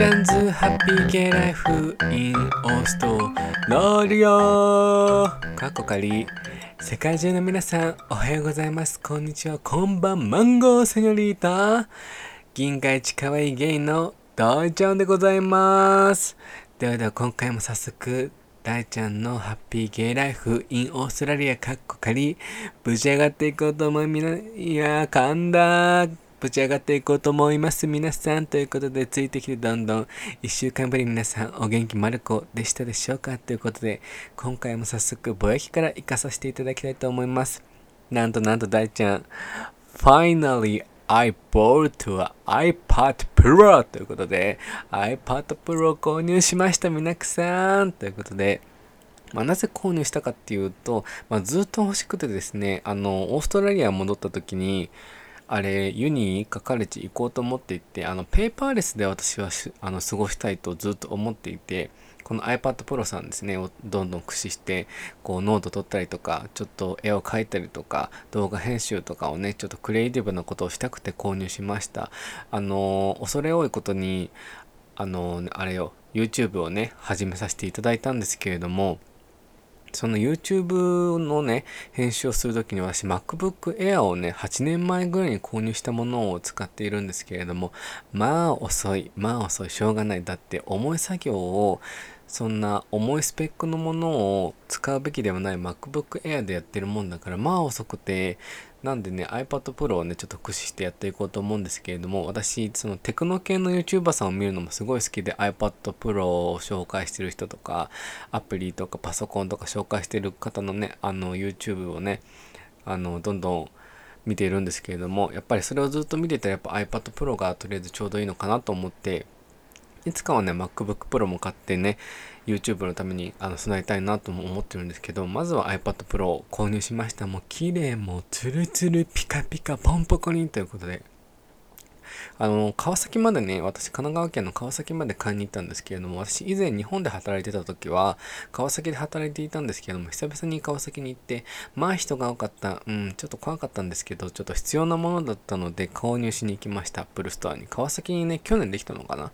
ちゃんズハッピーゲイライフインオーストラリアかっこかり世界中の皆さんおはようございます。こんにちは。こんばんマンゴーセニョリータ銀河一可愛いゲイの大ちゃんでございます。ではでは今回も早速大ちゃんのハッピーゲイライフインオーストラリアかっこかりぶち上がっていこうと思いみないや噛んだぶち上がっていこうと思います。皆さんということでついてきてどんどん1週間ぶり皆さんお元気まる子でしたでしょうかということで今回も早速ぼやきから行かさせていただきたいと思います。なんとなんと大ちゃん Finally I bought a iPad Pro ということで iPad Pro を購入しました皆さんということでまあ、なぜ購入したかっていうと、まあ、ずっと欲しくてですね、あの、オーストラリア戻った時に、あれ、 uni かカレッジ行こうと思っていて、あの、ペーパーレスで私はあの過ごしたいとずっと思っていて、この iPad Pro さんですね、をどんどん駆使して、こうノート取ったりとか、ちょっと絵を描いたりとか、動画編集とかをね、ちょっとクリエイティブなことをしたくて購入しました。あの、恐れ多いことに、あの、あれよ、YouTube をね、始めさせていただいたんですけれども、その YouTube のね、編集をするときに私 MacBook Air をね、8年前ぐらいに購入したものを使っているんですけれども、まあ遅い、まあ遅い、しょうがない。だって重い作業をそんな重いスペックのものを使うべきではない MacBook Air でやってるもんだからまあ遅くてなんでね iPad Pro をねちょっと駆使してやっていこうと思うんですけれども私そのテクノ系の YouTuber さんを見るのもすごい好きで iPad Pro を紹介してる人とかアプリとかパソコンとか紹介してる方のねあの YouTube をねあのどんどん見ているんですけれどもやっぱりそれをずっと見てたらやっぱ iPad Pro がとりあえずちょうどいいのかなと思っていつかはね、MacBook Pro も買ってね、YouTube のためにあの備えたいなとも思ってるんですけど、まずは iPad Pro を購入しました。もう綺麗、もうツルツルピカピカポンポコリンということで、あの、川崎までね、私、神奈川県の川崎まで買いに行ったんですけれども、私、以前日本で働いてた時は、川崎で働いていたんですけれども、久々に川崎に行って、まあ人が多かった。うん、ちょっと怖かったんですけど、ちょっと必要なものだったので、購入しに行きました。アップルストアに。川崎にね、去年できたのかな？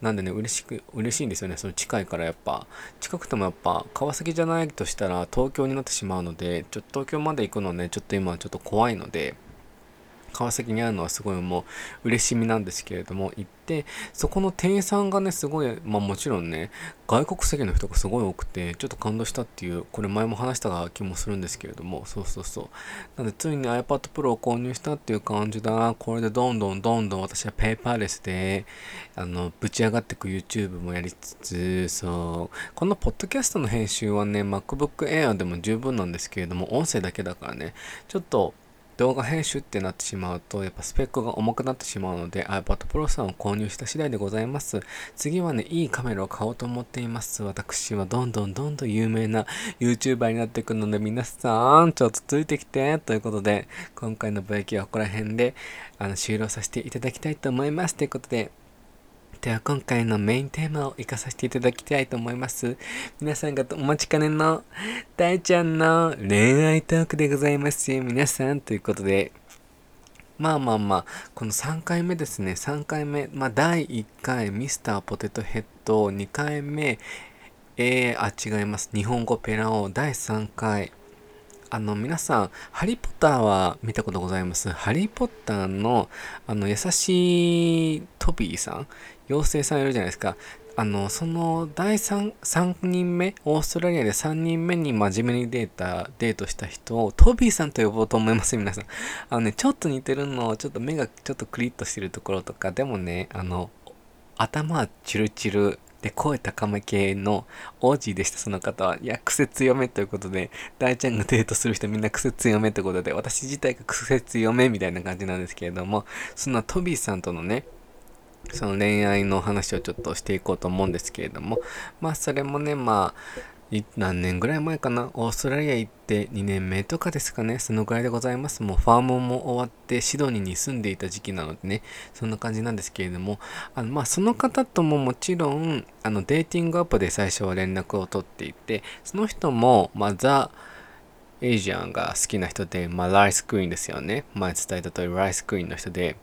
なんでね、嬉しく、嬉しいんですよね。その近いからやっぱ、近くてもやっぱ、川崎じゃないとしたら東京になってしまうので、ちょっと東京まで行くのね、ちょっと今はちょっと怖いので、川崎にあるのはすごいもう嬉しみなんですけれども行ってそこの店員さんがねすごいまあもちろんね外国籍の人がすごい多くてちょっと感動したっていうこれ前も話した気もするんですけれどもそうそうそう。なのでついに iPad Pro を購入したっていう感じだなこれでどんどんどんどん私はペーパーレスであのぶち上がっていく YouTube もやりつつそう。このポッドキャストの編集はね MacBook Air でも十分なんですけれども音声だけだからねちょっと動画編集ってなってしまうと、やっぱスペックが重くなってしまうので、iPad Pro さんを購入した次第でございます。次はね、いいカメラを買おうと思っています。私はどんどんどんどん有名な YouTuber になっていくので、皆さん、ちょっとついてきて、ということで、今回のブレーキはここら辺で、あの、終了させていただきたいと思います。ということで、では今回のメインテーマを活かさせていただきたいと思います。皆さんがお待ちかねの大ちゃんの恋愛トークでございます。皆さんということで、まあまあまあ、この3回目ですね。3回目。まあ第1回ミスターポテトヘッド、2回目、えー、あ、違います。日本語ペラオ第3回。あの皆さん、ハリー・ポッターは見たことございます？ハリー・ポッターのあの優しいトビーさん、妖精さんいるじゃないですか。あの、その第 3, 3人目、オーストラリアで3人目に真面目にデータ、デートした人をトビーさんと呼ぼうと思います、皆さん。あのね、ちょっと似てるの、ちょっと目がちょっとクリッとしてるところとか、でもね、あの、頭はチルチル、で、声高め系の王子でした、その方は。いや、癖強めということで、大ちゃんがデートする人みんな癖強めということで、私自体が癖強めみたいな感じなんですけれども、そのトビーさんとのね、その恋愛の話をちょっとしていこうと思うんですけれども、まあそれもね、まあ、何年ぐらい前かな？オーストラリア行って2年目とかですかね。そのぐらいでございます。もうファームも終わってシドニーに住んでいた時期なのでね。そんな感じなんですけれども。あのまあその方とももちろんあのデーティングアップで最初は連絡を取っていてその人もまあザ・エイジアンが好きな人でまあライスクイーンですよね。前伝えた通りライスクイーンの人で。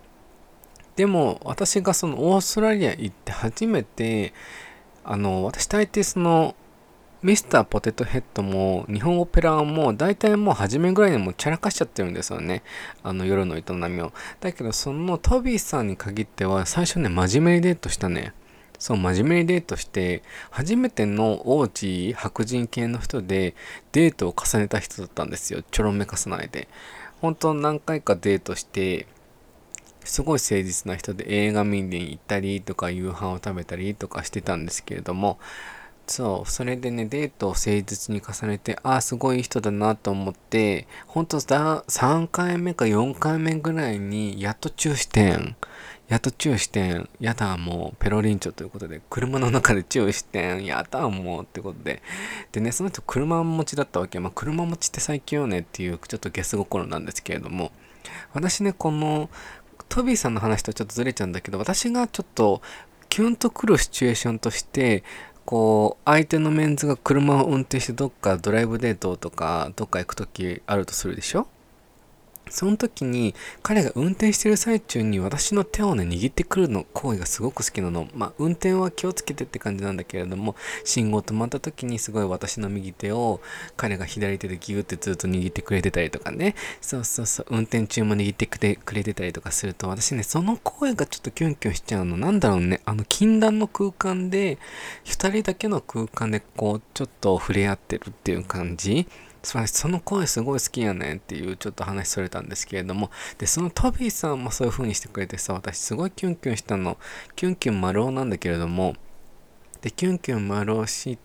でも私がそのオーストラリア行って初めてあの私大抵そのミスターポテトヘッドも日本オペラも大体もう初めぐらいにもチャラかしちゃってるんですよね。あの夜の営みを。だけどそのトビーさんに限っては最初ね真面目にデートしたね。そう真面目にデートして初めての王子白人系の人でデートを重ねた人だったんですよ。ちょろめかさないで。本当何回かデートしてすごい誠実な人で映画見に行ったりとか夕飯を食べたりとかしてたんですけれどもそう、それでね、デートを誠実に重ねて、ああ、すごい人だなと思って、ほんとだ、3回目か4回目ぐらいに、やっとチューしてん。やっとチューしてん。やだ、もう、ペロリンチョということで、車の中でチューしてん。やだ、もう、ってことで。でね、その人、車持ちだったわけ。まあ、車持ちって最強よねっていう、ちょっとゲス心なんですけれども、私ね、この、トビーさんの話とちょっとずれちゃうんだけど、私がちょっと、キュンとくるシチュエーションとして、こう相手のメンズが車を運転してどっかドライブデートとかどっか行く時あるとするでしょ？その時に彼が運転してる最中に私の手をね握ってくるの行為がすごく好きなの。まあ運転は気をつけてって感じなんだけれども信号止まった時にすごい私の右手を彼が左手でギューってずっと握ってくれてたりとかねそうそうそう運転中も握ってくれてたりとかすると私ねその声がちょっとキュンキュンしちゃうの。なんだろうねあの禁断の空間で2人だけの空間でこうちょっと触れ合ってるっていう感じその声すごい好きやねんっていうちょっと話それたんですけれども。でそのトビーさんもそういう風にしてくれてさ私すごいキュンキュンしたの。キュンキュン丸尾なんだけれども。でキュンキュン丸尾し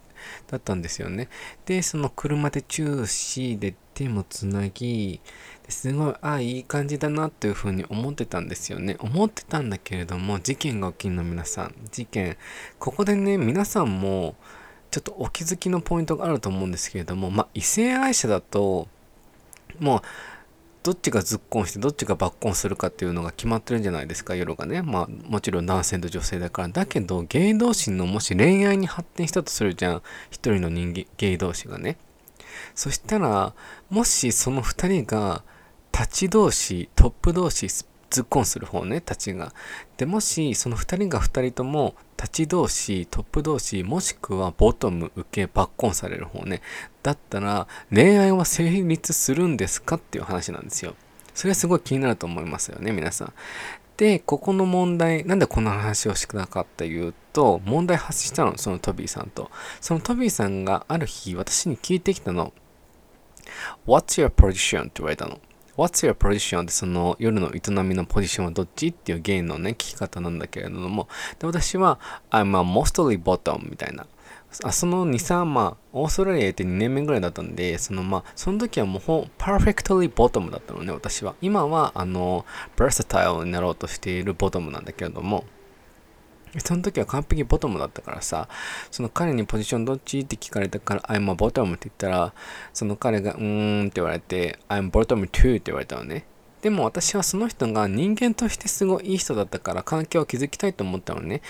だったんですよね。でその車でチューしで手もつなぎすごいあいい感じだなっていう風に思ってたんですよね。思ってたんだけれども事件が起きるの皆さん。事件。ここでね皆さんもちょっとお気づきのポイントがあると思うんですけれども、まあ、異性愛者だと、もう、どっちがずっこんしてどっちが抜根するかっていうのが決まってるんじゃないですか、夜がね。まあ、もちろん男性と女性だから。だけど、ゲイ同士のもし恋愛に発展したとするじゃん。一人の人間、ゲイ同士がね。そしたら、もしその二人が、立ち同士、トップ同士、突っ込んする方ね、立ちが。で、もし、その2人が2人とも、立ち同士、トップ同士、もしくはボトム、受け、バッコンされる方ね。だったら、恋愛は成立するんですかっていう話なんですよ。それはすごい気になると思いますよね、皆さん。で、ここの問題、なんでこの話をしたかっていうと、問題発したの、そのトビーさんと。そのトビーさんがある日、私に聞いてきたの。What's your position? って言われたの。What's your position? ってその夜の営みのポジションはどっちっていうゲイのね、聞き方なんだけれども、で私は、I'm a mostly bottom みたいな。あその2、3、まあ、オーストラリア行って2年目ぐらいだったんで、そのまあ、その時はもう、パーフェクトリーボトムだったのね、私は。今は、あの、versatile になろうとしているボトムなんだけれども、その時は完璧ボトムだったからさ、その彼にポジションどっち？って聞かれたから、I'm a bottom って言ったら、その彼が、うーんって言われて、I'm bottom too って言われたのね。でも私はその人が人間としてすごいいい人だったから関係を築きたいと思ったのね。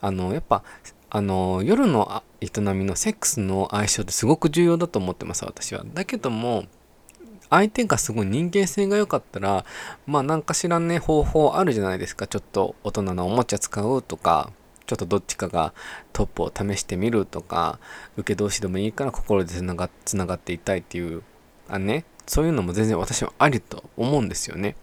あの、やっぱ、あの、夜の営みのセックスの相性ってすごく重要だと思ってます、私は。だけども、相手がすごい人間性が良かったら、まあ何かしらね、方法あるじゃないですか。ちょっと大人のおもちゃ使うとか、ちょっとどっちかがトップを試してみるとか、受け同士でもいいから心でつながつながっていたいっていう、あね、そういうのも全然私はありと思うんですよね。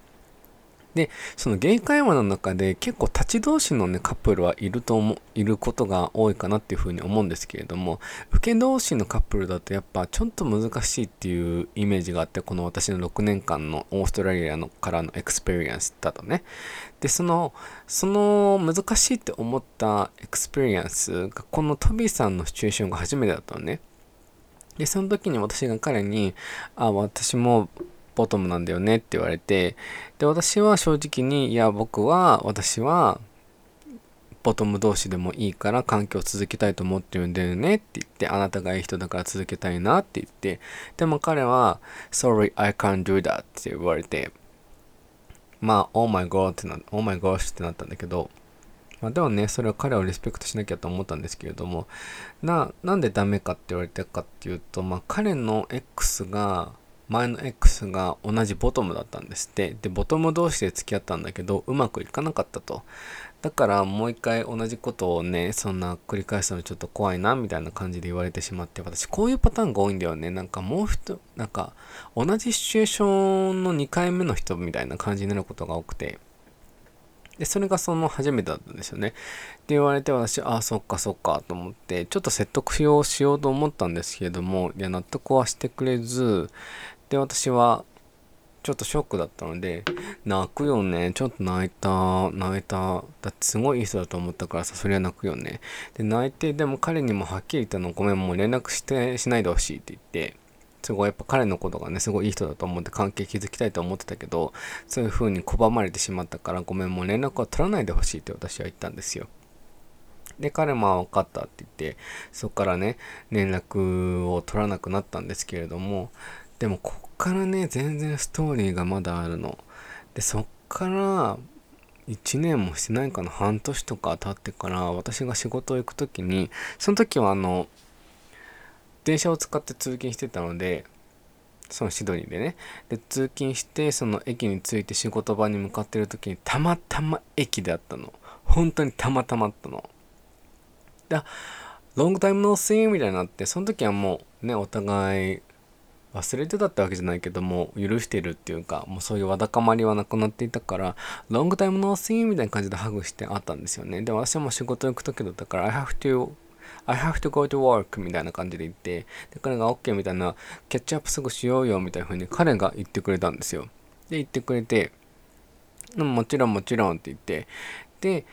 で、そのゲイ界隈の中で結構立ち同士のね、カップルはいると思う、いることが多いかなっていうふうに思うんですけれども、受け同士のカップルだとやっぱちょっと難しいっていうイメージがあって、この私の6年間のオーストラリアのからの experience だとね。で、その、その難しいって思った experience が、このトビーさんのシチュエーションが初めてだったのね。で、その時に私が彼に、あ、私もボトムなんだよねって言われて、で、私は正直に、いや、僕は、私は、ボトム同士でもいいから関係を続けたいと思ってるんだよねって言って、あなたがいい人だから続けたいなって言って、でも彼は、sorry, I can't do that って言われて、まあ、oh my god ってな、oh my gosh ってなったんだけど、まあ、でもね、それは彼をリスペクトしなきゃと思ったんですけれども、な、なんでダメかって言われたかっていうと、まあ、彼の X が、前の X が同じボトムだったんですって。でボトム同士で付き合ったんだけどうまくいかなかったと。だからもう一回同じことをねそんな繰り返すのちょっと怖いなみたいな感じで言われてしまって私こういうパターンが多いんだよね。なんかもう人なんか同じシチュエーションの2回目の人みたいな感じになることが多くて。で、それがその初めてだったんですよね。って言われて私、ああ、そっかそっかと思って、ちょっと説得しようしようと思ったんですけれども、いや、納得はしてくれず、で、私は、ちょっとショックだったので、泣くよね。ちょっと泣いた。泣いた。だってすごいいい人だと思ったからさ、それは泣くよね。で、泣いて、でも彼にもはっきり言ったの、ごめん、もう連絡して、しないでほしいって言って、すごいやっぱ彼のことがね、すごいいい人だと思って関係築きたいと思ってたけど、そういう風に拒まれてしまったから、ごめん、もう連絡は取らないでほしいって私は言ったんですよ。で、彼も分かったって言って、そこからね、連絡を取らなくなったんですけれども、でもこっからね全然ストーリーがまだあるの。でそっから1年もしてないかな。半年とか経ってから私が仕事を行く時にその時はあの電車を使って通勤してたのでそのシドニーでね。で通勤してその駅に着いて仕事場に向かってる時にたまたま駅であったの。本当にたまたまあったの。でロングタイムノーシーみたいになってその時はもうねお互い忘れてたってわけじゃないけども許してるっていうかもうそういうわだかまりはなくなっていたからロングタイムノーシーンみたいな感じでハグしてあったんですよね。で私はもう仕事行く時だったから I have to I have to go to work みたいな感じで言ってで彼が OK みたいなキャッチアップすぐしようよみたいな風に彼が言ってくれたんですよ。で言ってくれてもちろんもちろんって言ってで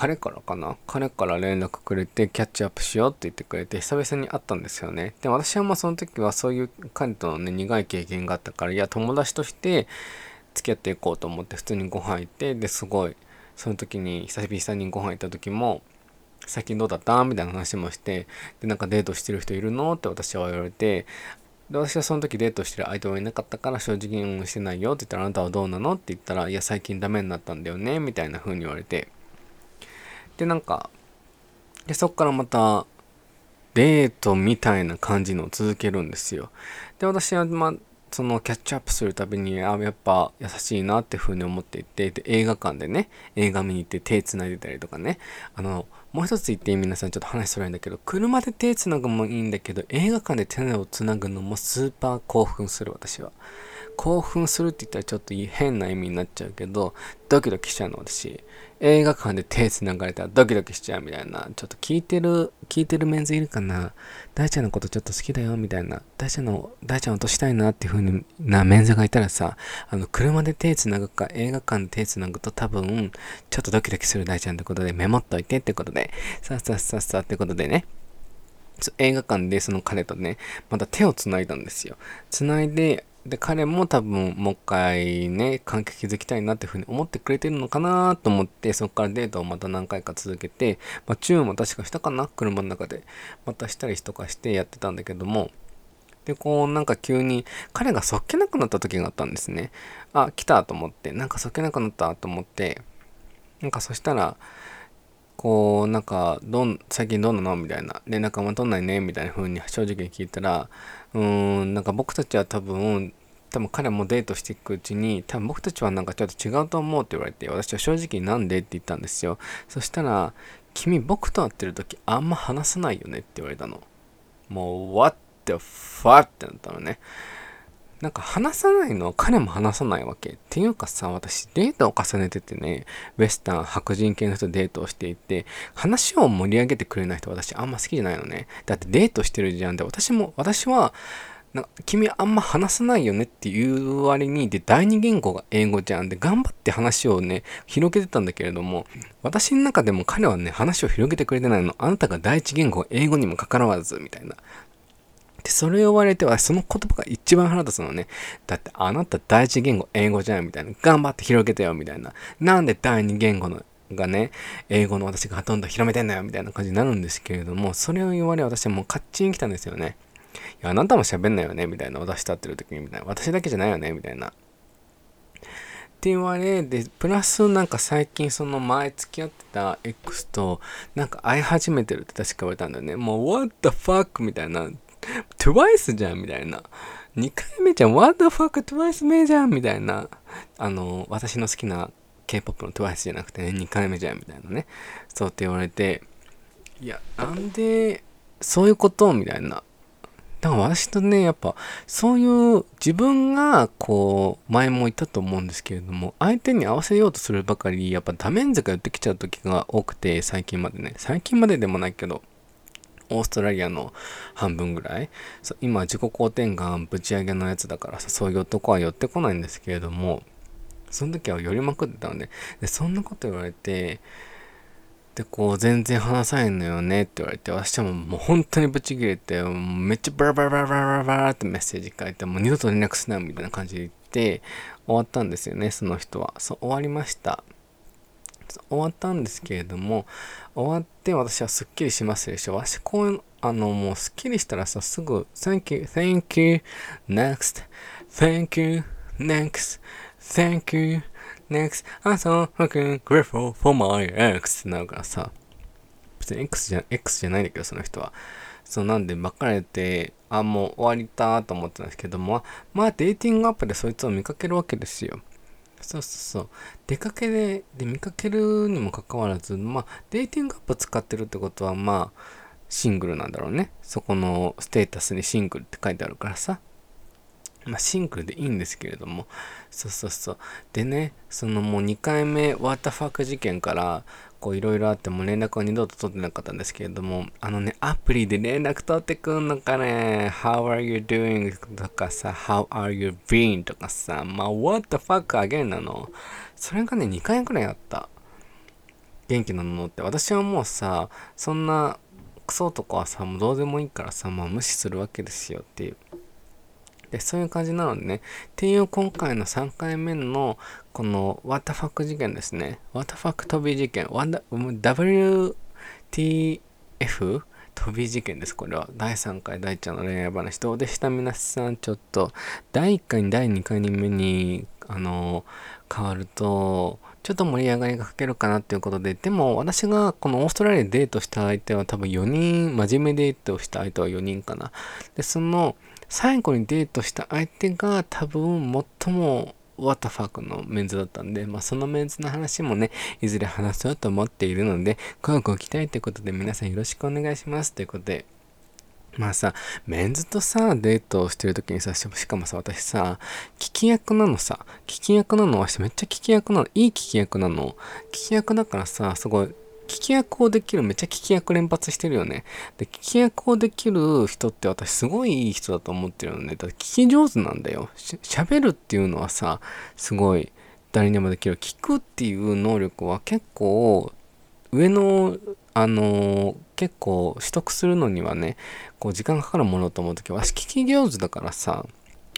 彼からかな？彼から連絡くれてキャッチアップしようって言ってくれて久々に会ったんですよね。で、私はまあその時はそういう彼とのね、苦い経験があったから、いや、友達として付き合っていこうと思って普通にご飯行って、で、すごい、その時に久々にご飯行った時も、最近どうだった？みたいな話もして、で、なんかデートしてる人いるの？って私は言われて、で、私はその時デートしてる相手はいなかったから正直にしてないよって言ったらあなたはどうなの？って言ったら、いや、最近ダメになったんだよね？みたいな風に言われて、で、なんか、で、そっからまた、デートみたいな感じのを続けるんですよ。で、私は、まあ、そのキャッチアップするたびに、あ、やっぱ優しいなっていうふうに思っていて、で、映画館でね、映画見に行って手繋いでたりとかね、あの、もう一つ言って皆さんちょっと話それるんだけど、車で手繋ぐもいいんだけど、映画館で手を繋ぐのもスーパー興奮する私は。興奮するって言ったらちょっと変な意味になっちゃうけど、ドキドキしちゃうの私。映画館で手繋がれたらドキドキしちゃうみたいな。ちょっと聞いてる、聞いてるメンズいるかな大ちゃんのことちょっと好きだよみたいな。大ちゃんの、大ちゃん落としたいなっていう風になメンズがいたらさ、あの、車で手繋ぐか映画館で手繋ぐと多分、ちょっとドキドキする大ちゃんってことでメモっといてってことで、さあさあさあさあってことでね。映画館でその彼とね、また手を繋いだんですよ。繋いで、で、彼も多分もう一回ね、関係築きたいなっていうふうに思ってくれてるのかなと思って、そこからデートをまた何回か続けて、まあ、チューンも確かしたかな車の中で。またしたりとかしてやってたんだけども、で、こうなんか急に彼がそっけなくなった時があったんですね。あ、来たと思って、なんかそっけなくなったと思って、なんかそしたら、こう、なんか、どん、最近どうなの？みたいな。連絡あんま取んないね？みたいな風に正直に聞いたら、うーん、なんか僕たちは多分、多分彼もデートしていくうちに、多分僕たちはなんかちょっと違うと思うって言われて、私は正直なんでって言ったんですよ。そしたら、君僕と会ってる時あんま話さないよねって言われたの。もう、what the fuck ってなったのね。なんか話さないのは彼も話さないわけ。っていうかさ、私デートを重ねててね、ウェスタン、白人系の人とデートをしていて、話を盛り上げてくれない人私あんま好きじゃないのね。だってデートしてるじゃん。で、私も、私は、君あんま話さないよねっていう割に、で、第二言語が英語じゃん。で、頑張って話をね、広げてたんだけれども、私の中でも彼はね、話を広げてくれてないの。あなたが第一言語が英語にもかかわらず、みたいな。で、それを言われては、その言葉が一番腹立つのね。だって、あなた第一言語英語じゃん、みたいな。頑張って広げてよ、みたいな。なんで第二言語のがね、英語の私がほとんど広めてんだよ、みたいな感じになるんですけれども、それを言われ、私はもうカッチン来たんですよね。いや、あなたも喋んないよね、みたいな。私立ってる時に、みたいな。私だけじゃないよね、みたいな。って言われ、で、プラスなんか最近その前付き合ってた X となんか会い始めてるって確か言われたんだよね。もう what the fuck みたいな。TWICE じゃんみたいな。2回目じゃん。What the fuck? Twice 目じゃんみたいな。あの私の好きな K-POP の TWICE じゃなくてね2回目じゃんみたいなね。そうって言われていやなんでそういうことみたいな。だから私とね、やっぱそういう自分がこう前も言ったと思うんですけれども相手に合わせようとするばかりやっぱダメンズが寄ってきちゃう時が多くて最近までね。最近まででもないけど。オーストラリアの半分ぐらい。今自己肯定感ぶち上げのやつだからさそういう男は寄ってこないんですけれどもその時は寄りまくってたのででそんなこと言われてでこう全然話さないのよねって言われて私はもうもう本当にブチ切れてめっちゃバラバラバラバラバラってメッセージ書いてもう二度と連絡すないみたいな感じで言って終わったんですよねその人は。そう終わりました。終わったんですけれども終わって私はすっきりしますでしょ私こういうあのもうすっきりしたらさすぐ Thank you, thank you, next, thank you, next, thank you Next, I'm so fucking grateful for my ex ってなるからさ、別に X じゃ、X じゃないんだけど、その人は。そうなんで、別れて、あ、もう終わりたと思ってたんですけども、まあデーティングアップでそいつを見かけるわけですよ。そうそうそう。出かけで、で見かけるにもかかわらず、まあデーティングアップ使ってるってことは、まあ、シングルなんだろうね。そこのステータスにシングルって書いてあるからさ。まあ、シングルでいいんですけれども、そうそうそう。でね、そのもう2回目、ワータファーク事件から、こういろいろあっても連絡は二度と取ってなかったんですけれども、あのね、アプリで連絡取ってくんのかね、How are you doing? とかさ、How are you been? とかさ、まあ、What the fuck again なの。それがね、2回くらいあった。元気なのって。私はもうさ、そんなクソとかはさ、もうどうでもいいからさ、まあ無視するわけですよっていう。で、そういう感じなのでね。っていう今回の3回目のこの WTF 事件ですね。What the fuck 飛び事件。WTF 飛び事件です。これは。第3回大ちゃんの恋愛話。どう？でした皆さん。ちょっと、第1回に第2回目に、あの、変わると、ちょっと盛り上がりが欠けるかなっていうことで、でも私がこのオーストラリアでデートした相手は多分4人、真面目デートをした相手は4人かな。で、その最後にデートした相手が多分最も What the fuck のメンズだったんで、まあそのメンズの話もね、いずれ話そうと思っているので、こうご期待ということで皆さんよろしくお願いしますということで、まあさ、メンズとさ、デートをしてる時にさ、しかもさ、私さ、聞き役なのさ、聞き役なの、私めっちゃ聞き役なの、いい聞き役なの。聞き役だからさ、すごい、聞き役をできる、めっちゃ聞き役連発してるよね。で、聞き役をできる人って私すごいいい人だと思ってるのね。だって聞き上手なんだよ。喋るっていうのはさ、すごい誰にもできる。聞くっていう能力は結構上の、あのー、結構取得するのにはね、こう時間かかるものと思うとき、わし聞き上手だからさ、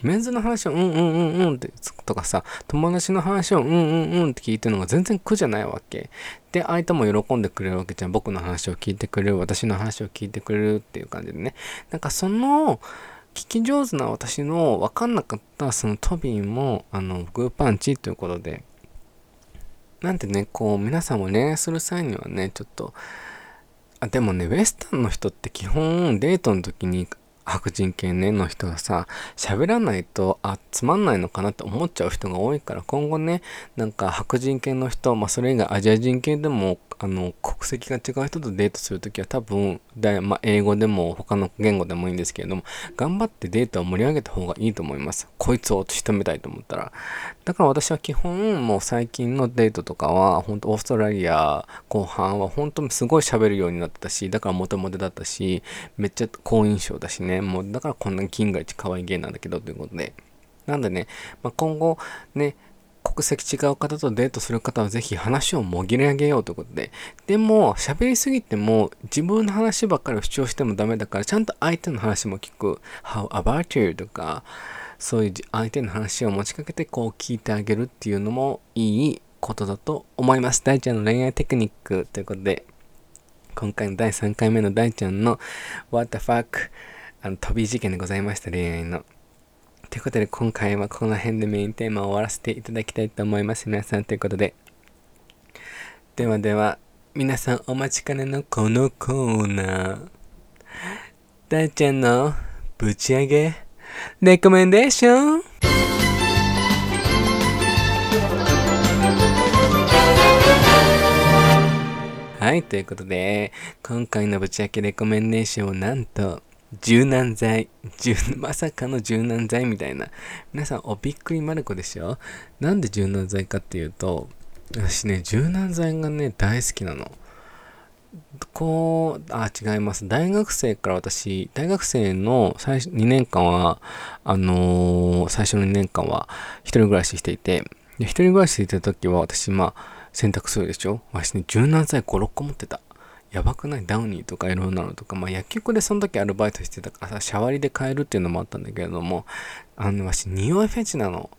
メンズの話をうんうんうんうんってとかさ、友達の話をうんうんうんって聞いてるのが全然苦じゃないわけ。で、相手も喜んでくれるわけじゃん。僕の話を聞いてくれる、私の話を聞いてくれるっていう感じでね。なんかその、聞き上手な私の分かんなかったそのトビーも、あの、グーパンチということで、なんてね、こう、皆さんも恋愛する際にはね、ちょっと、あでもね、ウエスタンの人って基本デートの時に白人系ねの人がさ喋らないとあつまんないのかなって思っちゃう人が多いから今後ねなんか白人系の人まあそれ以外アジア人系でもあの国籍が違う人とデートするときは多分だ、まあ、英語でも他の言語でもいいんですけれども頑張ってデートを盛り上げた方がいいと思います。こいつを仕留めたいと思ったら。だから私は基本もう最近のデートとかは本当オーストラリア後半は本当にすごい喋るようになったしだからモテモテだったしめっちゃ好印象だしね。もうだからこんなに金が一可愛い芸なんだけどということで。なんでね、まあ、今後ね国籍違う方とデートする方はぜひ話をもぎり上げようということで。でも、喋りすぎても自分の話ばっかりを主張してもダメだから、ちゃんと相手の話も聞く。How about you? とか、そういう相手の話を持ちかけてこう聞いてあげるっていうのもいいことだと思います。大ちゃんの恋愛テクニックということで、今回の第3回目の大ちゃんの What the fuck? あの飛び事件でございました、恋愛の。ということで今回はこの辺でメインテーマを終わらせていただきたいと思います。皆さんということで。ではでは、皆さんお待ちかねのこのコーナー。大ちゃんのぶち上げレコメンデーションはい、ということで、今回のぶち明けレコメンデーションをなんと、柔軟剤。まさかの柔軟剤みたいな。皆さんおびっくりまる子でしょ？なんで柔軟剤かっていうと、私ね、柔軟剤がね、大好きなの。こう、あ、違います。大学生から私、大学生の最初2年間は、あのー、最初の2年間は一人暮らししていて、で一人暮らししていた時は私、まあ、洗濯するでしょ？私ね、柔軟剤5、6個持ってた。やばくない？ダウニーとかいろんなのとか、まあ薬局でその時アルバイトしてたか。らさ、シャワリで買えるっていうのもあったんだけれども、あの、わし、匂いフェチなの。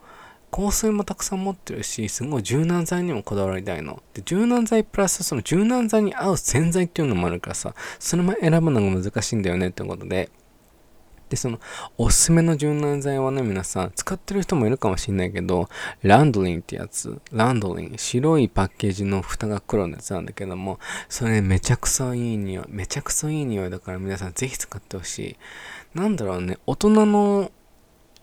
香水もたくさん持ってるし、すごい柔軟剤にもこだわりたいの。で、柔軟剤プラスその柔軟剤に合う洗剤っていうのもあるからさ、それも選ぶのが難しいんだよねってことで、で、その、おすすめの柔軟剤はね、皆さん、使ってる人もいるかもしんないけど、ランドリンってやつ、ランドリン、白いパッケージの蓋が黒のやつなんだけども、それ、めちゃくそいい匂い、めちゃくそいい匂いだから皆さんぜひ使ってほしい。なんだろうね、大人の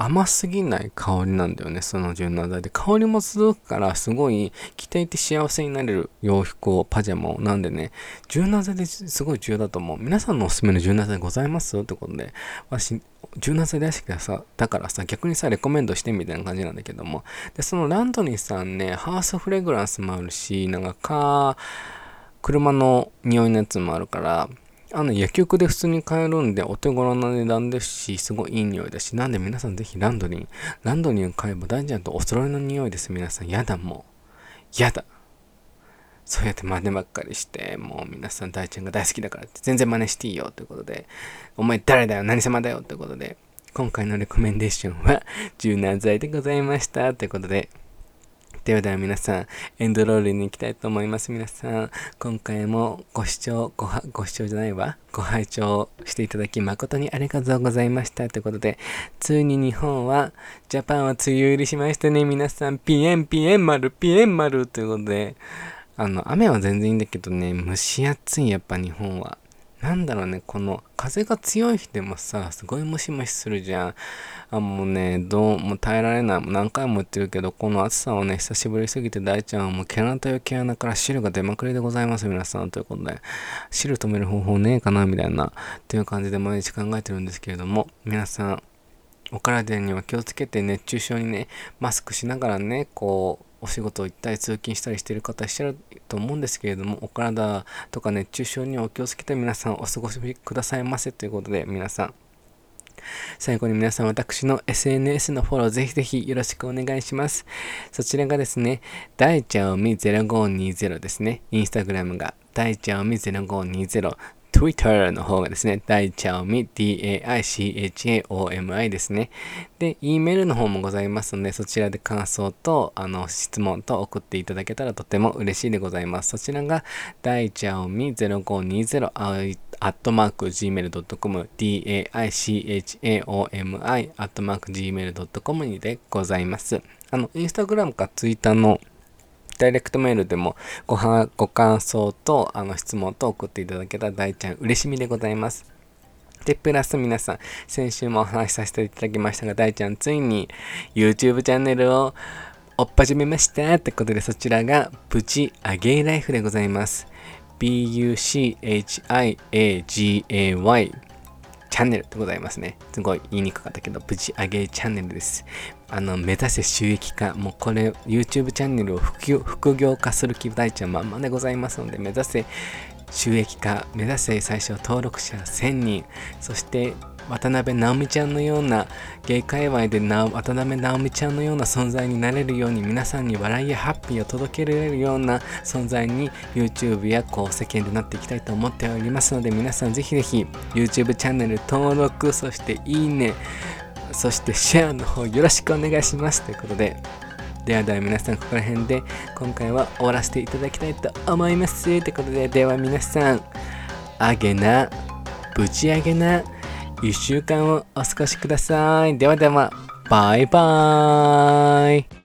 甘すぎない香りなんだよね、その柔軟剤で。香りも続くから、すごい着ていて幸せになれる洋服を、パジャマを。なんでね、柔軟剤ですごい重要だと思う。皆さんのおすすめの柔軟剤ございますってことで、私、柔軟剤大好きださ、だからさ、逆にさ、レコメンドしてみたいな感じなんだけども。で、そのランドニーさんね、ハースフレグランスもあるし、なんか、車の匂いのやつもあるから、あの、薬局で普通に買えるんで、お手頃な値段ですし、すごいいい匂いだし、なんで皆さんぜひランドリー、ランドリーを買えば大ちゃんとお揃いの匂いです。皆さん、やだもう。やだ。そうやって真似ばっかりして、もう皆さん大ちゃんが大好きだからって全然真似していいよということで、お前誰だよ何様だよということで、今回のレコメンデーションは柔軟剤でございましたということで、ではでは皆さん、エンドロールに行きたいと思います。皆さん、今回もご視聴、ご、ご視聴じゃないわ。ご拝聴していただき誠にありがとうございました。ということで、ついに日本は、ジャパンは梅雨入りしましたね。皆さん、ピエンピエン丸、ピエン丸ということで、あの、雨は全然いいんだけどね、蒸し暑い、やっぱ日本は。なんだろうね、この風が強い日でもさ、すごいムシムシするじゃん。あ、もうね、どうも耐えられない。何回も言ってるけど、この暑さをね、久しぶりすぎて大ちゃんはもう毛穴という毛穴から汁が出まくりでございます、皆さん。ということで、汁止める方法ねえかな、みたいな、っていう感じで毎日考えてるんですけれども、皆さん、お体には気をつけて熱中症にね、マスクしながらね、こう、お仕事を行ったり通勤したりしている方いらっしゃると思うんですけれども、お体とか熱中症にお気をつけて皆さんお過ごしくださいませということで、皆さん、最後に皆さん私の SNS のフォローぜひぜひよろしくお願いします。そちらがですね、大ちゃおみ0520ですね。インスタグラムが大ちゃおみ0520 Twitter の方がですね、大ちゃおみ DAICHAOMI ですね。で、E メールの方もございますので、そちらで感想と、あの、質問と送っていただけたらとても嬉しいでございます。そちらが、大ちゃおみ0520アットマーク gmail.com daichaomi アットマーク gmail.com にでございます。あの、インスタグラムかツイッターのダイレクトメールでもごはご感想とあの質問と送っていただけた大ちゃん嬉しみでございます。で、プラス皆さん、先週もお話しさせていただきましたが、大ちゃんついに YouTube チャンネルを追っ始めましたってことで、そちらがプチアゲイライフでございます。B-U-C-H-I-A-G-A-Y チャンネルでございますね。すごい言いにくかったけど、プチ上げチャンネルです。あの、目指せ収益化。もうこれ、YouTube チャンネルを副業化する気大ちゃんまんまでございますので、目指せ収益化、目指せ最初登録者1000人、そして渡辺直美ちゃんのような芸界隈で渡辺直美ちゃんのような存在になれるように皆さんに笑いやハッピーを届けられるような存在に YouTube やこう世間でなっていきたいと思っておりますので皆さんぜひぜひ YouTube チャンネル登録そしていいねそしてシェアの方よろしくお願いしますということでではでは皆さんここら辺で今回は終わらせていただきたいと思いますということででは皆さんあげなぶち上げな1週間をお過ごしください。ではでは、バイバーイ。